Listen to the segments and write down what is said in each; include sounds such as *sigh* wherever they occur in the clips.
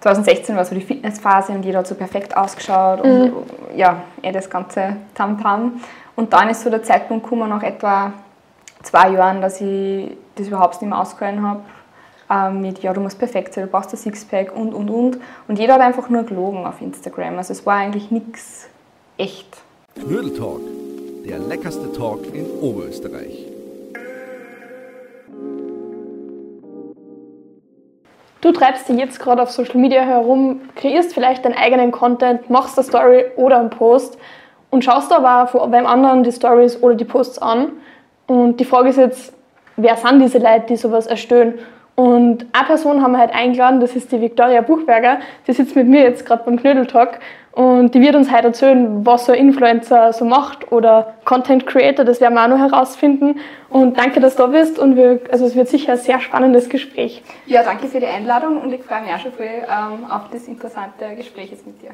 2016 war so die Fitnessphase und jeder hat so perfekt ausgeschaut und mhm. ja, eh das ganze Tamtam. -Tam. Und dann ist so der Zeitpunkt gekommen, nach etwa zwei Jahren, dass ich das überhaupt nicht mehr ausgehalten habe. Ähm, mit, ja, du musst perfekt sein, du brauchst ein Sixpack und, und, und. Und jeder hat einfach nur gelogen auf Instagram. Also es war eigentlich nichts echt. Knödeltalk, der leckerste Talk in Oberösterreich. Du treibst dich jetzt gerade auf Social Media herum, kreierst vielleicht deinen eigenen Content, machst eine Story oder einen Post und schaust aber von beim anderen die Stories oder die Posts an. Und die Frage ist jetzt, wer sind diese Leute, die sowas erstellen? Und eine Person haben wir halt eingeladen, das ist die Victoria Buchberger. Die sitzt mit mir jetzt gerade beim Knödeltalk und die wird uns heute erzählen, was so ein Influencer so macht oder Content Creator, das werden wir auch noch herausfinden. Und danke, dass du da bist und wir, also es wird sicher ein sehr spannendes Gespräch. Ja, danke für die Einladung und ich freue mich auch schon viel ähm, auf das interessante Gespräch jetzt mit dir.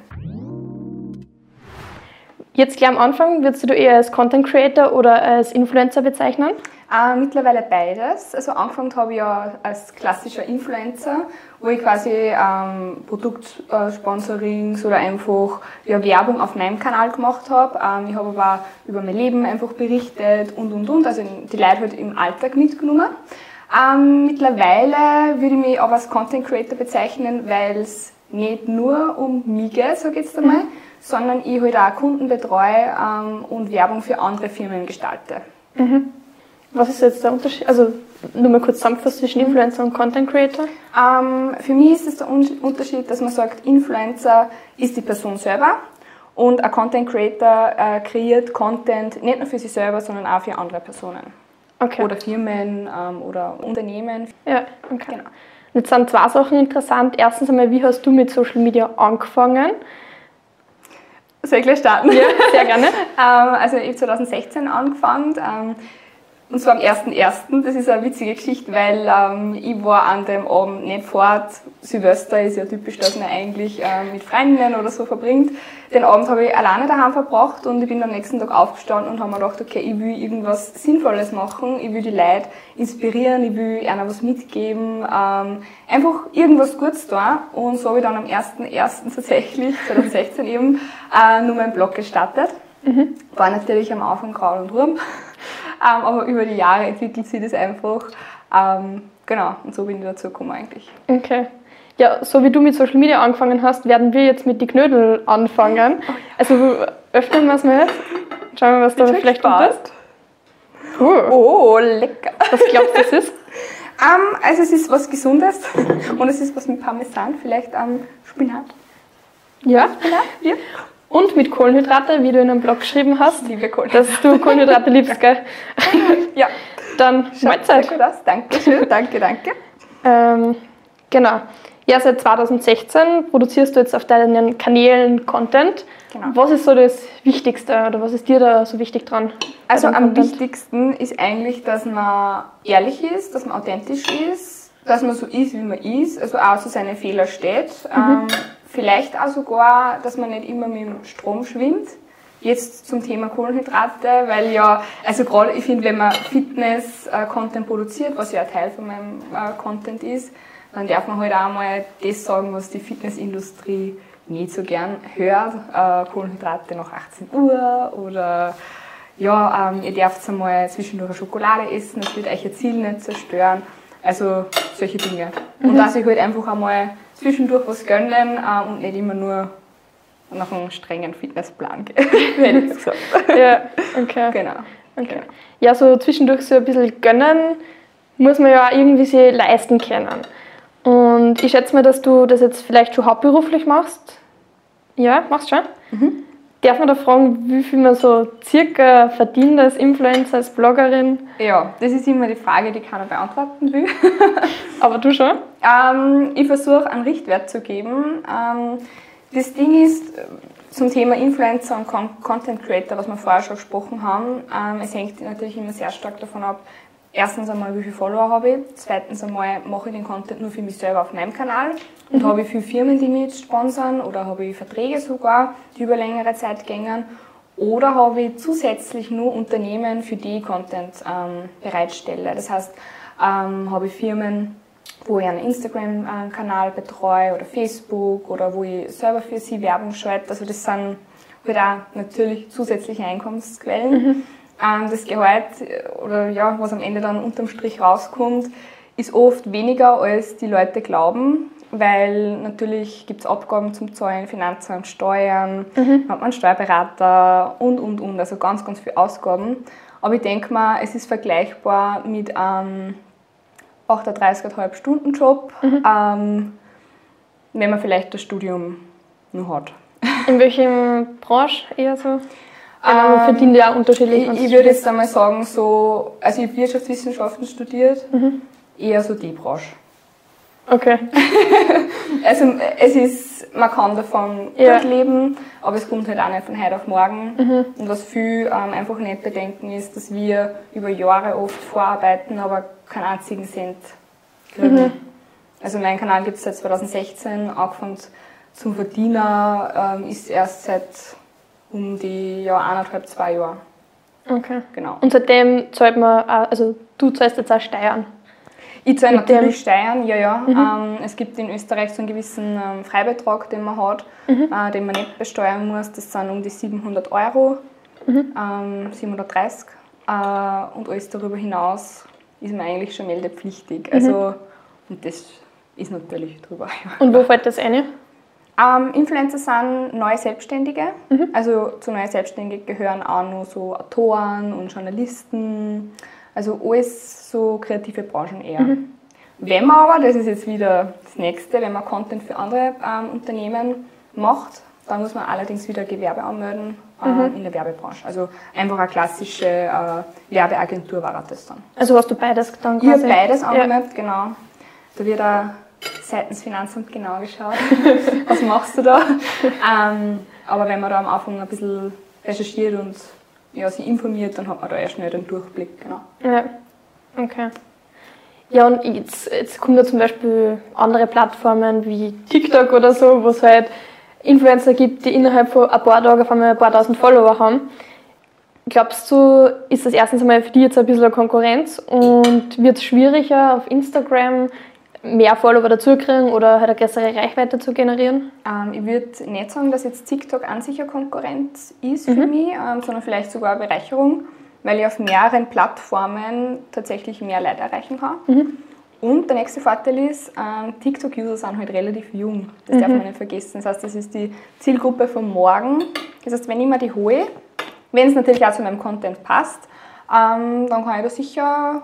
Jetzt gleich am Anfang, würdest du eher als Content Creator oder als Influencer bezeichnen? Äh, mittlerweile beides. Also angefangen habe ich ja als klassischer Influencer, wo ich quasi ähm, Produktsponsorings oder einfach ja, Werbung auf meinem Kanal gemacht habe. Ähm, ich habe aber über mein Leben einfach berichtet und und und, also die Leute halt im Alltag mitgenommen. Ähm, mittlerweile würde ich mich aber als Content Creator bezeichnen, weil es nicht nur um mich geht, ich jetzt einmal, mhm sondern ich halt auch Kunden betreue ähm, und Werbung für andere Firmen gestalte. Mhm. Was ist jetzt der Unterschied? Also nur mal kurz zusammenfassen zwischen Influencer und Content Creator? Ähm, für mich ist es der Unterschied, dass man sagt, Influencer ist die Person selber und ein Content Creator äh, kreiert Content nicht nur für sich selber, sondern auch für andere Personen. Okay. Oder Firmen ähm, oder Unternehmen. Ja, okay. Genau. Jetzt sind zwei Sachen interessant. Erstens einmal, wie hast du mit Social Media angefangen? Soll ich gleich starten? Ja, sehr gerne. *laughs* ähm, also ich habe 2016 angefangen. Ähm, und zwar am 1.1. Das ist eine witzige Geschichte, weil ähm, ich war an dem Abend nicht fort. Silvester ist ja typisch, dass man eigentlich äh, mit Freundinnen oder so verbringt. Den Abend habe ich alleine daheim verbracht und ich bin am nächsten Tag aufgestanden und habe mir gedacht, okay, ich will irgendwas Sinnvolles machen. Ich will die Leute inspirieren, ich will ihnen was mitgeben. Ähm, einfach irgendwas Gutes tun. Und so habe ich dann am 1.1. tatsächlich, 2016 eben, äh, nur meinen Blog gestartet. Mhm. War natürlich am Anfang Kraul und Wurm. Ähm, aber über die Jahre entwickelt sich das einfach. Ähm, genau, und so bin ich dazu gekommen eigentlich. Okay. Ja, so wie du mit Social Media angefangen hast, werden wir jetzt mit die Knödel anfangen. Oh, ja. Also öffnen wir es mal. Schauen wir, was da vielleicht drin ist. Uh. Oh, lecker. Was glaubst du, das ist? Um, *laughs* ähm, also es ist was Gesundes und es ist was mit Parmesan, vielleicht um, Spinat. Ja? Spinat? Ja. Und mit Kohlenhydrate, wie du in einem Blog geschrieben hast, Liebe dass du Kohlenhydrate liebst, gell? *laughs* ja. Dann Schaut Mahlzeit. Sehr gut aus. Dankeschön, danke, danke. Ähm, genau. Ja, seit 2016 produzierst du jetzt auf deinen Kanälen Content. Genau. Was ist so das Wichtigste oder was ist dir da so wichtig dran? Also am Content? wichtigsten ist eigentlich, dass man ehrlich ist, dass man authentisch ist, dass man so ist, wie man ist, also auch so seine Fehler steht. Mhm. Ähm, Vielleicht auch sogar, dass man nicht immer mit dem Strom schwimmt. Jetzt zum Thema Kohlenhydrate, weil ja, also gerade ich finde, wenn man Fitness-Content produziert, was ja ein Teil von meinem äh, Content ist, dann darf man halt auch mal das sagen, was die Fitnessindustrie nicht so gern hört. Äh, Kohlenhydrate nach 18 Uhr oder ja, ähm, ihr dürft einmal zwischendurch eine Schokolade essen, das wird euch ihr Ziel nicht zerstören. Also solche Dinge. Mhm. Und dass ich halt einfach einmal zwischendurch was gönnen äh, und nicht immer nur nach einem strengen Fitnessplan gehen, *laughs* hätte ich gesagt. ja, okay. Genau. okay. Genau. Ja, so zwischendurch so ein bisschen gönnen muss man ja auch irgendwie sich leisten können. Und ich schätze mal, dass du das jetzt vielleicht schon hauptberuflich machst. Ja, machst schon? Mhm. Darf man da fragen, wie viel man so circa verdient als Influencer, als Bloggerin? Ja, das ist immer die Frage, die keiner beantworten will. *laughs* Aber du schon? Ähm, ich versuche einen Richtwert zu geben. Ähm, das Ding ist, zum Thema Influencer und Content Creator, was wir vorher schon gesprochen haben, ähm, es hängt natürlich immer sehr stark davon ab, erstens einmal, wie viele Follower habe ich, zweitens einmal, mache ich den Content nur für mich selber auf meinem Kanal und mhm. habe ich viele Firmen, die mich jetzt sponsern oder habe ich Verträge sogar, die über längere Zeit gängen oder habe ich zusätzlich nur Unternehmen, für die ich Content ähm, bereitstelle. Das heißt, ähm, habe ich Firmen, wo ich einen Instagram-Kanal betreue oder Facebook oder wo ich selber für sie Werbung schalte. Also das sind halt auch natürlich zusätzliche Einkommensquellen. Mhm. Ähm, das Gehalt oder ja, was am Ende dann unterm Strich rauskommt, ist oft weniger, als die Leute glauben, weil natürlich gibt es Abgaben zum Zahlen, Finanzamt, Steuern, mhm. hat man einen Steuerberater und, und, und, also ganz, ganz viele Ausgaben. Aber ich denke mal, es ist vergleichbar mit einem 38,5 Stunden Job, mhm. ähm, wenn man vielleicht das Studium nur hat. In welchem Branche eher so? Genau, ähm, verdient ja unterschiedlich. Ich, ich würde jetzt einmal sagen, so, also ich habe Wirtschaftswissenschaften studiert, mhm. eher so die Branche. Okay. *laughs* also es ist, man kann davon ja. gut leben, aber es kommt halt auch nicht von heute auf morgen. Mhm. Und was viel ähm, einfach nicht bedenken ist, dass wir über Jahre oft vorarbeiten, aber keinen einzigen Cent kriegen. Mhm. Also mein Kanal gibt es seit 2016, angefangen zum Verdiener ähm, ist erst seit um die ja, eineinhalb, zwei Jahre. Okay. Genau. Und seitdem zahlt man, auch, also du zahlst jetzt auch Steuern? Ich zahle natürlich Steuern, ja, ja. Mhm. Ähm, es gibt in Österreich so einen gewissen ähm, Freibetrag, den man hat, mhm. äh, den man nicht besteuern muss. Das sind um die 700 Euro, mhm. ähm, 730. Äh, und alles darüber hinaus ist man eigentlich schon meldepflichtig. Also, mhm. und das ist natürlich drüber. Und wo fällt das eine? Ähm, Influencer sind neue Selbstständige. Mhm. Also zu neue Selbstständige gehören auch nur so Autoren und Journalisten. Also alles so kreative Branchen eher. Mhm. Wenn man aber, das ist jetzt wieder das nächste, wenn man Content für andere ähm, Unternehmen macht, dann muss man allerdings wieder Gewerbe anmelden ähm, mhm. in der Werbebranche. Also einfach eine klassische äh, Werbeagentur war das dann. Also hast du beides dann quasi? Ich habe beides angemeldet, ja. genau. Da wird auch seitens Finanzamt genau geschaut, *laughs* was machst du da. Ähm, aber wenn man da am Anfang ein bisschen recherchiert und ja, sich informiert, dann hat man da erst schnell den Durchblick. Genau. Ja, okay. Ja, und jetzt, jetzt kommen da zum Beispiel andere Plattformen wie TikTok oder so, wo es halt Influencer gibt, die innerhalb von ein paar Tagen auf einmal ein paar tausend Follower haben. Glaubst du, ist das erstens einmal für dich jetzt ein bisschen eine Konkurrenz und wird es schwieriger auf Instagram mehr Follower dazu kriegen oder halt eine größere Reichweite zu generieren? Ähm, ich würde nicht sagen, dass jetzt TikTok an sich eine Konkurrenz ist für mhm. mich, ähm, sondern vielleicht sogar eine Bereicherung, weil ich auf mehreren Plattformen tatsächlich mehr Leute erreichen kann. Mhm. Und der nächste Vorteil ist, ähm, TikTok-User sind halt relativ jung. Das mhm. darf man nicht vergessen. Das heißt, das ist die Zielgruppe von morgen. Das heißt, wenn ich mir die hole, wenn es natürlich auch zu meinem Content passt, ähm, dann kann ich da sicher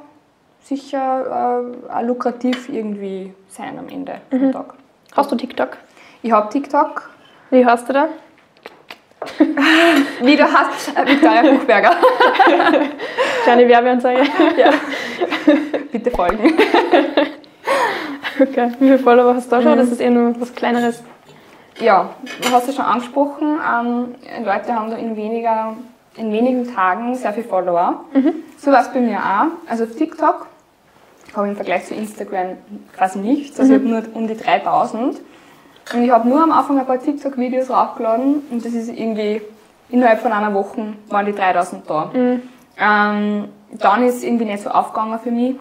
sicher äh, lukrativ irgendwie sein am Ende mhm. vom Tag. Hast du TikTok? Ich habe TikTok. Wie hast du da? *laughs* Wie du hast, äh, Victoria Buchberger. *laughs* Kleine Werbeanzeige. *laughs* ja. Bitte folgen. okay. Wie viele Follower hast du da schon? Das ist eher nur was Kleineres. Ja, du hast es schon angesprochen. Ähm, Leute haben da in weniger in wenigen Tagen sehr viele Follower. Mhm. So war es bei mir auch. Also auf TikTok habe im Vergleich zu Instagram quasi nichts. Also mhm. ich habe nur um die 3000. Und ich habe nur am Anfang ein paar TikTok-Videos raufgeladen und das ist irgendwie innerhalb von einer Woche waren die 3000 da. Mhm. Ähm, dann ist es irgendwie nicht so aufgegangen für mich,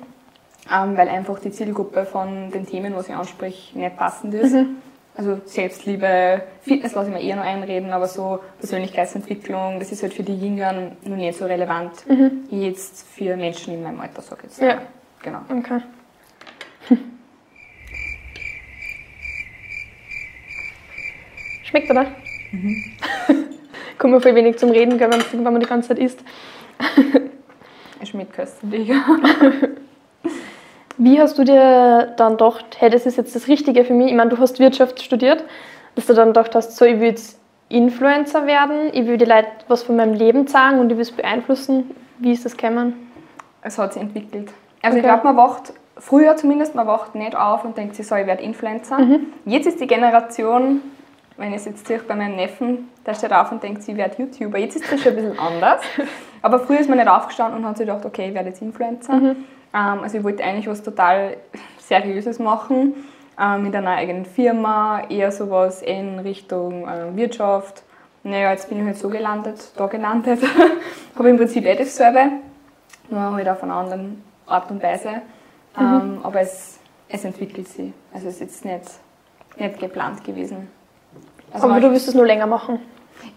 ähm, weil einfach die Zielgruppe von den Themen, was ich anspreche, nicht passend ist. Mhm. Also Selbstliebe, Fitness lasse ich mir eher noch einreden, aber so Persönlichkeitsentwicklung, das ist halt für die Jüngeren noch nicht so relevant, mhm. wie jetzt für Menschen in meinem Alter, sag ich jetzt. Ja. Genau. Okay. *laughs* Schmeckt, oder? Mhm. *laughs* Kommt mir voll wenig zum Reden, wenn man die ganze Zeit isst. es schmeckt köstlich. *laughs* Wie hast du dir dann gedacht, hey, das ist jetzt das Richtige für mich? Ich meine, du hast Wirtschaft studiert, dass du dann gedacht hast, so, ich will jetzt Influencer werden, ich will die Leute was von meinem Leben sagen und ich will es beeinflussen. Wie ist das gekommen? Es hat sich entwickelt. Also okay. ich glaube, man wacht, früher zumindest, man wacht nicht auf und denkt sich so, ich werde Influencer. Mhm. Jetzt ist die Generation, wenn ich es jetzt sehe bei meinem Neffen, der steht auf und denkt, sie wird YouTuber. Jetzt ist das schon ein bisschen anders. *laughs* Aber früher ist man nicht aufgestanden und hat sich gedacht, okay, ich werde jetzt Influencer. Mhm. Ähm, also ich wollte eigentlich was total Seriöses machen, ähm, mit einer eigenen Firma, eher sowas in Richtung äh, Wirtschaft. Naja, jetzt bin ich halt so gelandet, da gelandet. *laughs* Habe im Prinzip eh dasselbe, nur halt auf einer anderen Art und Weise. Mhm. Ähm, aber es, es entwickelt sich. Also es ist jetzt nicht, nicht geplant gewesen. Also Aber du wirst es nur länger machen?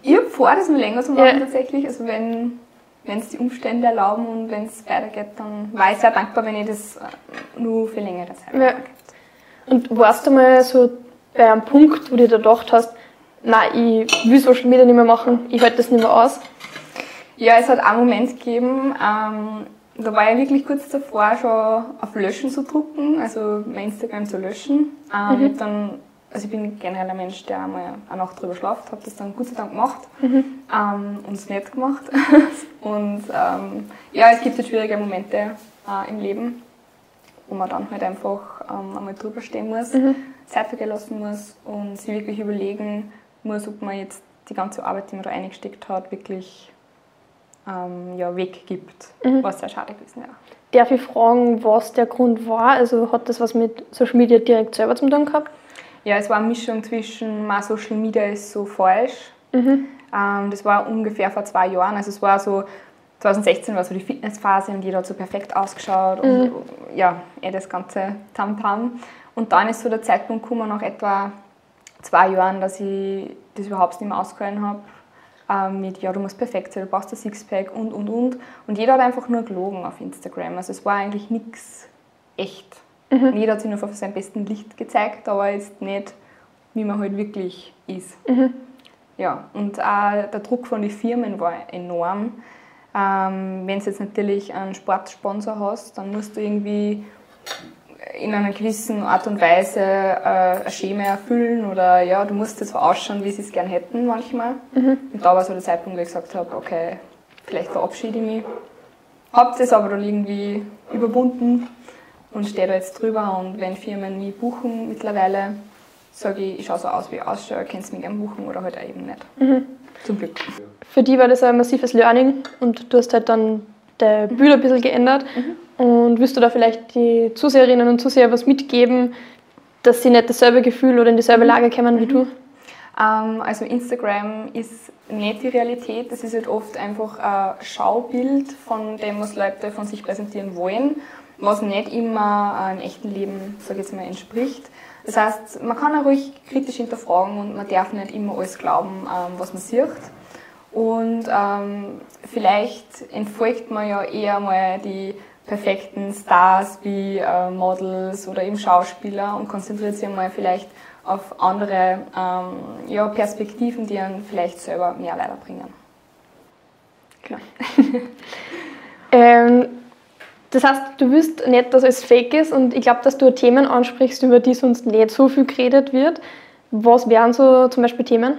Ich habe vor, das nur länger zu machen ja. tatsächlich. Also wenn wenn es die Umstände erlauben und wenn es weitergeht, dann war ich sehr dankbar, wenn ich das äh, nur für längere Zeit ja. Und warst du mal so bei einem Punkt, wo du dir gedacht hast, nein, ich will Social Media nicht mehr machen, ich halte das nicht mehr aus? Ja, es hat einen Moment gegeben, ähm, da war ich wirklich kurz davor, schon auf Löschen zu drucken, also mein Instagram zu löschen. Ähm, mhm. dann also ich bin generell ein Mensch, der einmal eine Nacht drüber schlaft, habe das dann Gott sei Dank gemacht mhm. ähm, und es nicht gemacht. *laughs* und ähm, ja, es gibt halt schwierige Momente äh, im Leben, wo man dann halt einfach ähm, einmal drüber stehen muss, mhm. Zeit vergehen lassen muss und sich wirklich überlegen muss, ob man jetzt die ganze Arbeit, die man da eingesteckt hat, wirklich ähm, ja, weggibt, mhm. was sehr schade gewesen wäre. Darf ich fragen, was der Grund war? Also hat das was mit Social Media direkt selber zu tun gehabt? Ja, es war eine Mischung zwischen, mal Social Media ist so falsch. Mhm. Ähm, das war ungefähr vor zwei Jahren. Also es war so, 2016 war so die Fitnessphase und jeder hat so perfekt ausgeschaut mhm. und ja, eh das ganze Tamtam. Und dann ist so der Zeitpunkt gekommen, nach etwa zwei Jahren, dass ich das überhaupt nicht mehr ausgehalten habe. Ähm, mit, ja, du musst perfekt sein, du brauchst ein Sixpack und, und, und. Und jeder hat einfach nur gelogen auf Instagram. Also es war eigentlich nichts echt. Mhm. Jeder hat sich nur von seinem besten Licht gezeigt, aber jetzt nicht, wie man halt wirklich ist. Mhm. Ja, und auch der Druck von den Firmen war enorm. Ähm, Wenn du jetzt natürlich einen Sportsponsor hast, dann musst du irgendwie in einer gewissen Art und Weise äh, ein Schema erfüllen oder ja, du musst jetzt so ausschauen, wie sie es gern hätten manchmal. Mhm. Und da war so der Zeitpunkt, wo ich gesagt habe, okay, vielleicht verabschiede ich mich. Hab das aber dann irgendwie überwunden und stehe da jetzt drüber und wenn Firmen mich buchen mittlerweile, sage ich, ich schaue so aus, wie ich ausschaue, kannst du mich gerne buchen oder halt auch eben nicht. Mhm. Zum Glück. Für die war das ein massives Learning und du hast halt dann der Bild ein bisschen geändert. Mhm. Und wirst du da vielleicht die Zuseherinnen und Zuseher was mitgeben, dass sie nicht dasselbe Gefühl oder in dieselbe mhm. Lage kommen wie du? Ähm, also Instagram ist nicht die Realität, das ist halt oft einfach ein Schaubild von dem, was Leute von sich präsentieren wollen was nicht immer einem echten Leben, sage ich jetzt mal, entspricht. Das heißt, man kann auch ruhig kritisch hinterfragen und man darf nicht immer alles glauben, ähm, was man sieht. Und ähm, vielleicht entfolgt man ja eher mal die perfekten Stars wie äh, Models oder eben Schauspieler und konzentriert sich mal vielleicht auf andere ähm, ja, Perspektiven, die einen vielleicht selber mehr weiterbringen. Klar. *laughs* ähm, das heißt, du wirst nicht, dass es fake ist und ich glaube, dass du Themen ansprichst, über die sonst nicht so viel geredet wird. Was wären so zum Beispiel Themen?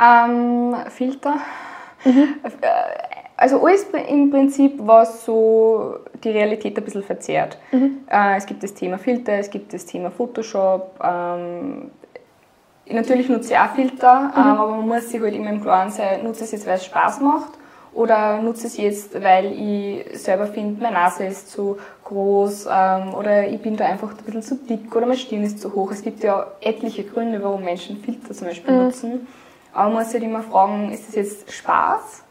Ähm, Filter. Mhm. Äh, also alles im Prinzip, was so die Realität ein bisschen verzerrt. Mhm. Äh, es gibt das Thema Filter, es gibt das Thema Photoshop. Ähm, natürlich nutze ich auch Filter, mhm. ähm, aber man muss sich halt immer im Klaren sein, nutze es jetzt, weil es Spaß macht oder nutze es jetzt, weil ich selber finde, meine Nase ist zu groß ähm, oder ich bin da einfach ein bisschen zu dick oder meine Stirn ist zu hoch. Es gibt ja etliche Gründe, warum Menschen Filter zum Beispiel mhm. nutzen. Aber man muss sich halt immer fragen, ist das jetzt Spaß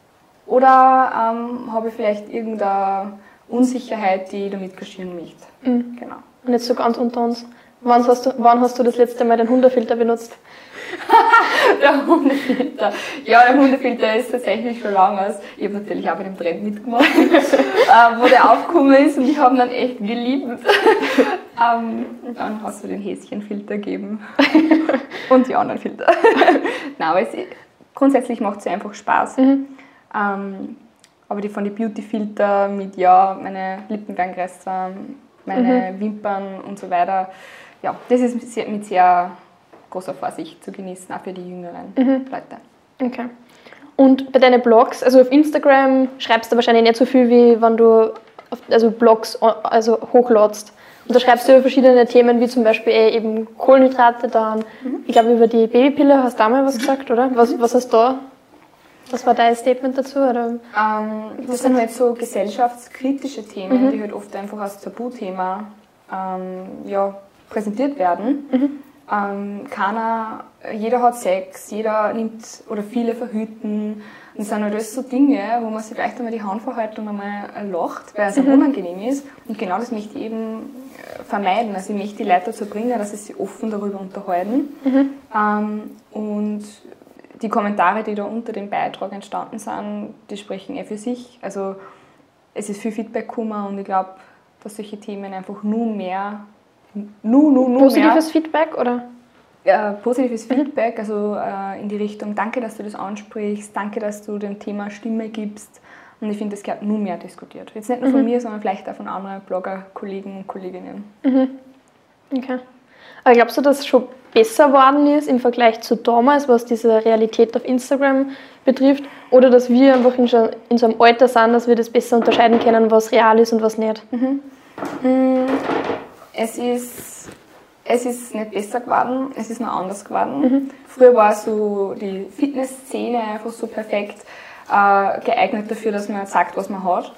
oder ähm, habe ich vielleicht irgendeine Unsicherheit, die ich damit kaschieren möchte. Mhm. Genau. Und jetzt so ganz unter uns. Wann hast, du, wann hast du das letzte Mal den Hundefilter benutzt? *laughs* der Hundefilter. Ja, der Hundefilter ist tatsächlich schon lange aus. Ich habe natürlich auch bei dem Trend mitgemacht, *laughs* äh, wo der aufgekommen ist und ich habe ihn dann echt geliebt. *laughs* ähm, und dann hast du den Häschenfilter gegeben und die anderen Filter. Nein, aber es, grundsätzlich macht es einfach Spaß. Mhm. Ähm, aber die von den Beauty-Filter mit, ja, meine Lippen werden größer, meine mhm. Wimpern und so weiter, ja, das ist mit sehr großer Vorsicht zu genießen, auch für die jüngeren mhm. Leute. Okay. Und bei deinen Blogs, also auf Instagram schreibst du wahrscheinlich nicht so viel, wie wenn du auf, also Blogs also hochladst. Und da schreibst du über verschiedene Themen, wie zum Beispiel eh eben Kohlenhydrate, dann, mhm. ich glaube, über die Babypille hast du da mal was gesagt, oder? Was, was hast du da? Was war dein Statement dazu? Oder? Ähm, das sind halt so gesellschaftskritische Themen, mhm. die halt oft einfach als Tabuthema ähm, ja, präsentiert werden. Mhm. Ähm, keiner, jeder hat Sex, jeder nimmt oder viele verhüten. Und das sind alles so Dinge, wo man sich vielleicht einmal die Handverhaltung einmal lacht, weil es mhm. unangenehm ist. Und genau das möchte ich eben äh, vermeiden. Also ich möchte die Leute dazu bringen, dass sie sich offen darüber unterhalten. Ähm, und die Kommentare, die da unter dem Beitrag entstanden sind, die sprechen eh für sich. Also es ist viel Feedback gekommen und ich glaube, dass solche Themen einfach nur mehr, nur, nur, nur Positives Feedback oder? mehr, äh, positives Feedback, also äh, in die Richtung, danke, dass du das ansprichst, danke, dass du dem Thema Stimme gibst. Und ich finde, das gehört nur mehr diskutiert. Jetzt nicht nur von mir, sondern vielleicht auch von anderen Blogger, Kollegen und Kolleginnen. Okay. Aber glaubst du, dass es schon besser geworden ist im Vergleich zu damals, was diese Realität auf Instagram betrifft? Oder dass wir einfach in, so einem Alter sind, dass wir das besser unterscheiden können, was real ist und was nicht? Es ist, es ist nicht besser geworden, es ist nur anders geworden. Früher war so die Fitnessszene einfach so perfekt äh, geeignet dafür, dass man sagt, was man hat.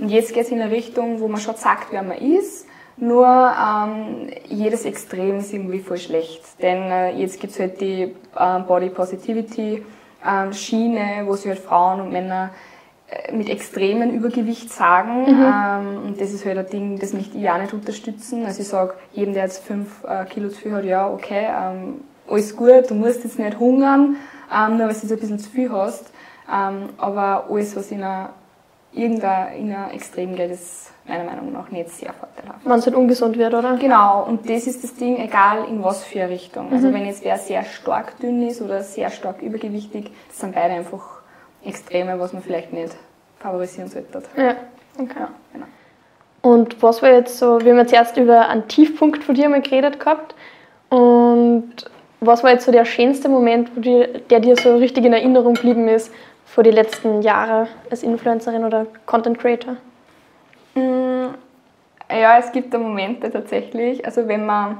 Und jetzt geht es in eine Richtung, wo man schon sagt, wer man ist. Nur ähm, jedes Extrem ist irgendwie voll schlecht. Denn äh, jetzt gibt es halt die äh, Body Positivity ähm, Schiene, wo sich halt Frauen und Männer mit extremen Übergewicht sagen. Ähm, und das ist halt ein Ding, das möchte ich auch nicht unterstützen. Also ich sage, jedem, der jetzt 5 äh, Kilo zu viel hat, ja, okay, ähm, alles gut, du musst jetzt nicht hungern, ähm, nur weil du jetzt ein bisschen zu viel hast. Ähm, aber alles, was in einer, irgendein, in einer Extrem geht, ist meiner Meinung nach nicht sehr vorteilhaft. Wenn es halt ungesund wird, oder? Genau, und das ist das Ding, egal in was für eine Richtung. Also wenn jetzt wer sehr stark dünn ist oder sehr stark übergewichtig, das sind beide einfach Extreme, was man vielleicht nicht favorisieren sollte. Ja. Okay. Ja, genau. Und was war jetzt so, wir haben jetzt erst über einen Tiefpunkt von dir mal geredet gehabt. Und was war jetzt so der schönste Moment, wo dir, der dir so richtig in Erinnerung geblieben ist vor die letzten Jahre als Influencerin oder Content Creator? Ja, es gibt da Momente tatsächlich. Also wenn man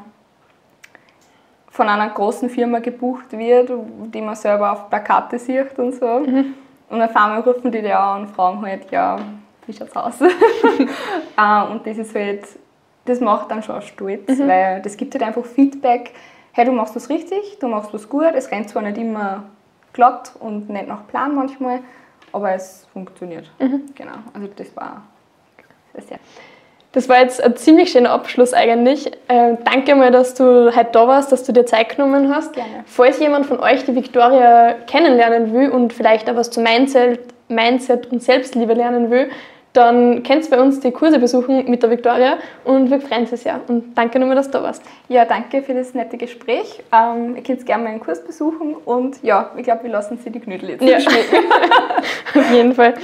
von einer großen Firma gebucht wird, die man selber auf Plakate sieht und so. Und auf einmal rufen die dir an und fragen halt, ja, wie schaut's aus? Äh, *laughs* *laughs* und das ist halt, das macht dann schon stolz, weil das gibt halt einfach Feedback, hey, du machst was richtig, du machst was gut, es rennt zwar nicht immer glatt und nicht nach Plan manchmal, aber es funktioniert. Genau, also das war sehr Das war jetzt ein ziemlich schöner Abschluss eigentlich. Äh, danke mal, dass du heute da warst, dass du dir Zeit genommen hast. Gerne. Falls jemand von euch die Victoria kennenlernen will und vielleicht auch was zu Mindset, Mindset und Selbstliebe lernen will, dann könnt ihr bei uns die Kurse besuchen mit der Victoria und wir freuen uns sehr. Und danke nochmal, dass du da warst. Ja, danke für das nette Gespräch. Ähm, ihr könnt gerne meinen Kurs besuchen und ja, ich glaube, wir lassen Sie die Knödel jetzt Ja. *laughs* *laughs* Auf jeden Fall.